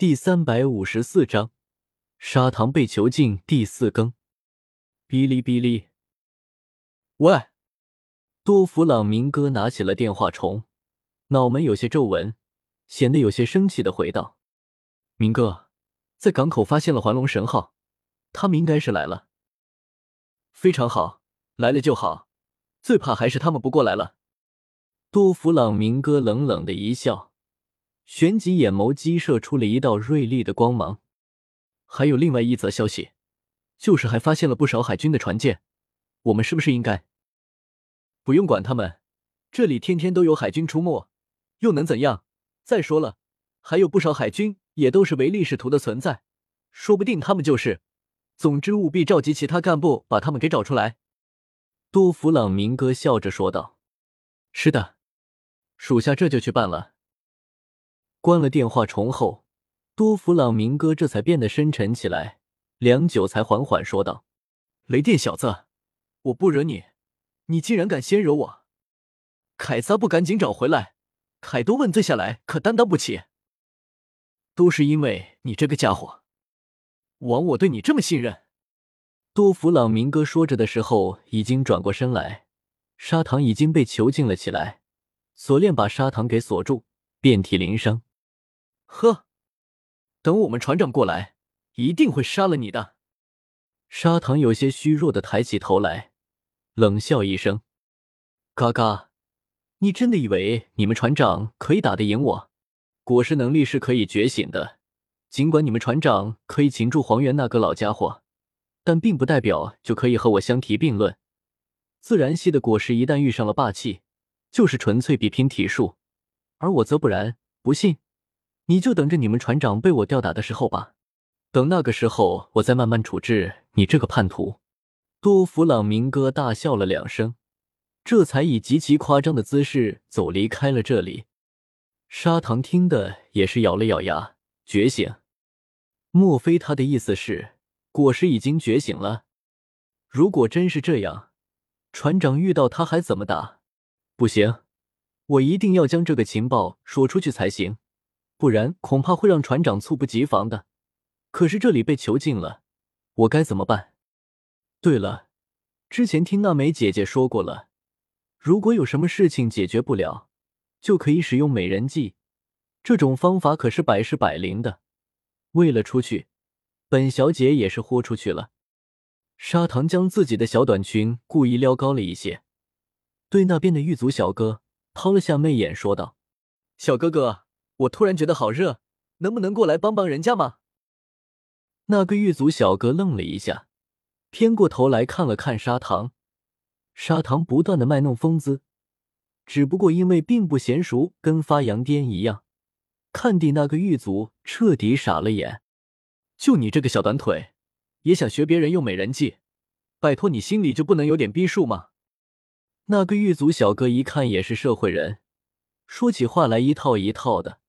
第三百五十四章，砂糖被囚禁第四更。哔哩哔哩，喂！多弗朗明哥拿起了电话虫，脑门有些皱纹，显得有些生气的回道：“明哥，在港口发现了环龙神号，他们应该是来了。非常好，来了就好，最怕还是他们不过来了。”多弗朗明哥冷冷的一笑。旋即，眼眸激射出了一道锐利的光芒。还有另外一则消息，就是还发现了不少海军的船舰。我们是不是应该？不用管他们，这里天天都有海军出没，又能怎样？再说了，还有不少海军也都是唯利是图的存在，说不定他们就是。总之，务必召集其他干部，把他们给找出来。多弗朗明哥笑着说道：“是的，属下这就去办了。”关了电话虫后，多弗朗明哥这才变得深沉起来，良久才缓缓说道：“雷电小子，我不惹你，你竟然敢先惹我！凯撒不赶紧找回来，凯多问罪下来可担当不起。都是因为你这个家伙，枉我对你这么信任。”多弗朗明哥说着的时候，已经转过身来，砂糖已经被囚禁了起来，锁链把砂糖给锁住，遍体鳞伤。呵，等我们船长过来，一定会杀了你的。砂糖有些虚弱的抬起头来，冷笑一声：“嘎嘎，你真的以为你们船长可以打得赢我？果实能力是可以觉醒的，尽管你们船长可以擒住黄猿那个老家伙，但并不代表就可以和我相提并论。自然系的果实一旦遇上了霸气，就是纯粹比拼体术，而我则不然。不信？”你就等着你们船长被我吊打的时候吧，等那个时候，我再慢慢处置你这个叛徒。多弗朗明哥大笑了两声，这才以极其夸张的姿势走离开了这里。砂糖听的也是咬了咬牙，觉醒？莫非他的意思是果实已经觉醒了？如果真是这样，船长遇到他还怎么打？不行，我一定要将这个情报说出去才行。不然恐怕会让船长猝不及防的。可是这里被囚禁了，我该怎么办？对了，之前听娜美姐姐说过了，如果有什么事情解决不了，就可以使用美人计。这种方法可是百试百灵的。为了出去，本小姐也是豁出去了。砂糖将自己的小短裙故意撩高了一些，对那边的狱卒小哥抛了下媚眼，说道：“小哥哥。”我突然觉得好热，能不能过来帮帮人家吗？那个狱卒小哥愣了一下，偏过头来看了看砂糖。砂糖不断的卖弄风姿，只不过因为并不娴熟，跟发羊癫一样，看的那个狱卒彻底傻了眼。就你这个小短腿，也想学别人用美人计？拜托，你心里就不能有点逼数吗？那个狱卒小哥一看也是社会人，说起话来一套一套的。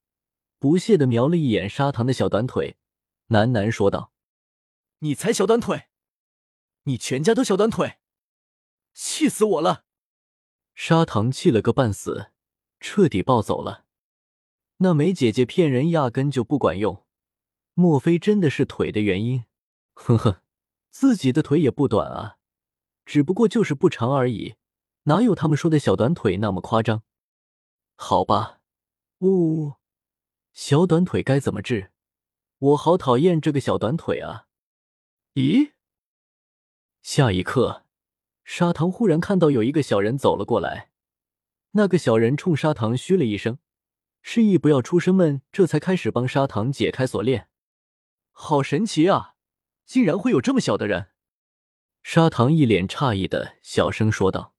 不屑的瞄了一眼砂糖的小短腿，喃喃说道：“你才小短腿，你全家都小短腿，气死我了！”砂糖气了个半死，彻底暴走了。那梅姐姐骗人压根就不管用，莫非真的是腿的原因？呵呵，自己的腿也不短啊，只不过就是不长而已，哪有他们说的小短腿那么夸张？好吧，呜呜。小短腿该怎么治？我好讨厌这个小短腿啊！咦？下一刻，砂糖忽然看到有一个小人走了过来。那个小人冲砂糖嘘了一声，示意不要出声们这才开始帮砂糖解开锁链。好神奇啊！竟然会有这么小的人！砂糖一脸诧异的小声说道：“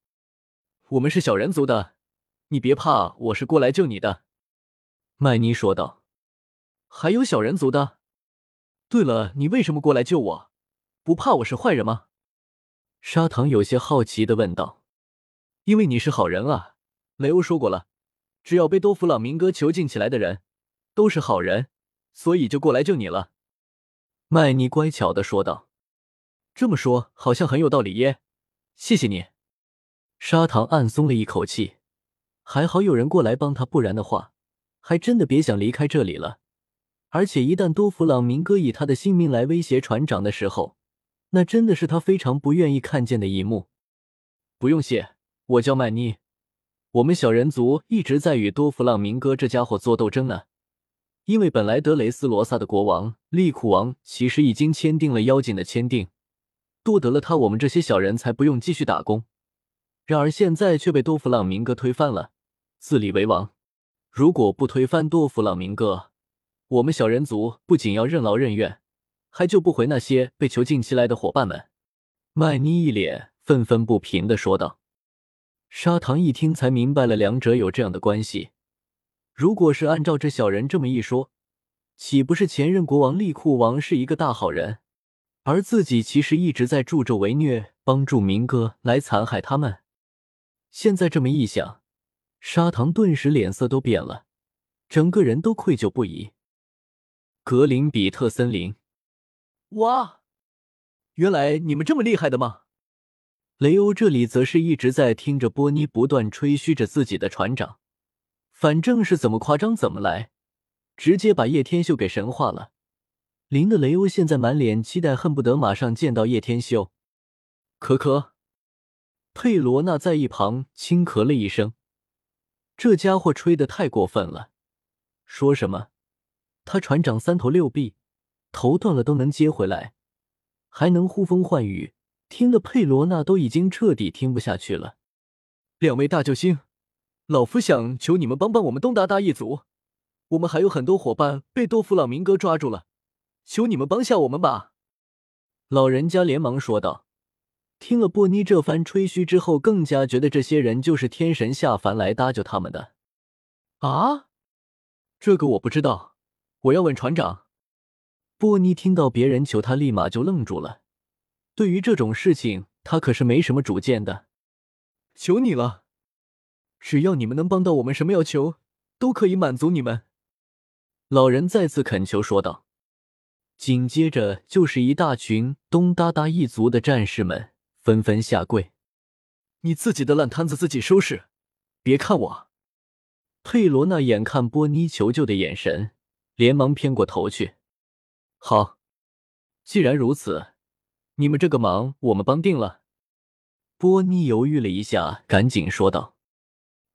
我们是小人族的，你别怕，我是过来救你的。”麦妮说道：“还有小人族的。对了，你为什么过来救我？不怕我是坏人吗？”砂糖有些好奇的问道。“因为你是好人啊，雷欧说过了，只要被多弗朗明哥囚禁起来的人都是好人，所以就过来救你了。”麦妮乖巧的说道。“这么说好像很有道理耶，谢谢你。”砂糖暗松了一口气，还好有人过来帮他，不然的话。还真的别想离开这里了。而且一旦多弗朗明哥以他的性命来威胁船长的时候，那真的是他非常不愿意看见的一幕。不用谢，我叫曼妮，我们小人族一直在与多弗朗明哥这家伙做斗争呢。因为本来德雷斯罗萨的国王利库王其实已经签订了妖精的签订，夺得了他，我们这些小人才不用继续打工。然而现在却被多弗朗明哥推翻了，自立为王。如果不推翻多弗朗明哥，我们小人族不仅要任劳任怨，还救不回那些被囚禁起来的伙伴们。麦妮一脸愤愤不平的说道。砂糖一听才明白了，两者有这样的关系。如果是按照这小人这么一说，岂不是前任国王利库王是一个大好人，而自己其实一直在助纣为虐，帮助明哥来残害他们？现在这么一想，砂糖顿时脸色都变了，整个人都愧疚不已。格林比特森林，哇，原来你们这么厉害的吗？雷欧这里则是一直在听着波尼不断吹嘘着自己的船长。反正是怎么夸张怎么来，直接把叶天秀给神化了。林的雷欧现在满脸期待，恨不得马上见到叶天秀。可可，佩罗娜在一旁轻咳了一声，这家伙吹的太过分了。说什么他船长三头六臂，头断了都能接回来，还能呼风唤雨，听得佩罗娜都已经彻底听不下去了。两位大救星。老夫想求你们帮帮我们东达达一族，我们还有很多伙伴被多弗朗明哥抓住了，求你们帮下我们吧！老人家连忙说道。听了波妮这番吹嘘之后，更加觉得这些人就是天神下凡来搭救他们的。啊，这个我不知道，我要问船长。波妮听到别人求他，立马就愣住了。对于这种事情，他可是没什么主见的。求你了。只要你们能帮到我们，什么要求都可以满足你们。”老人再次恳求说道。紧接着就是一大群东哒哒一族的战士们纷纷下跪：“你自己的烂摊子自己收拾，别看我。”佩罗娜眼看波妮求救的眼神，连忙偏过头去：“好，既然如此，你们这个忙我们帮定了。”波妮犹豫了一下，赶紧说道。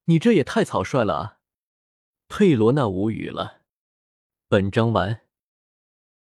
你这也太草率了啊！佩罗娜无语了。本章完。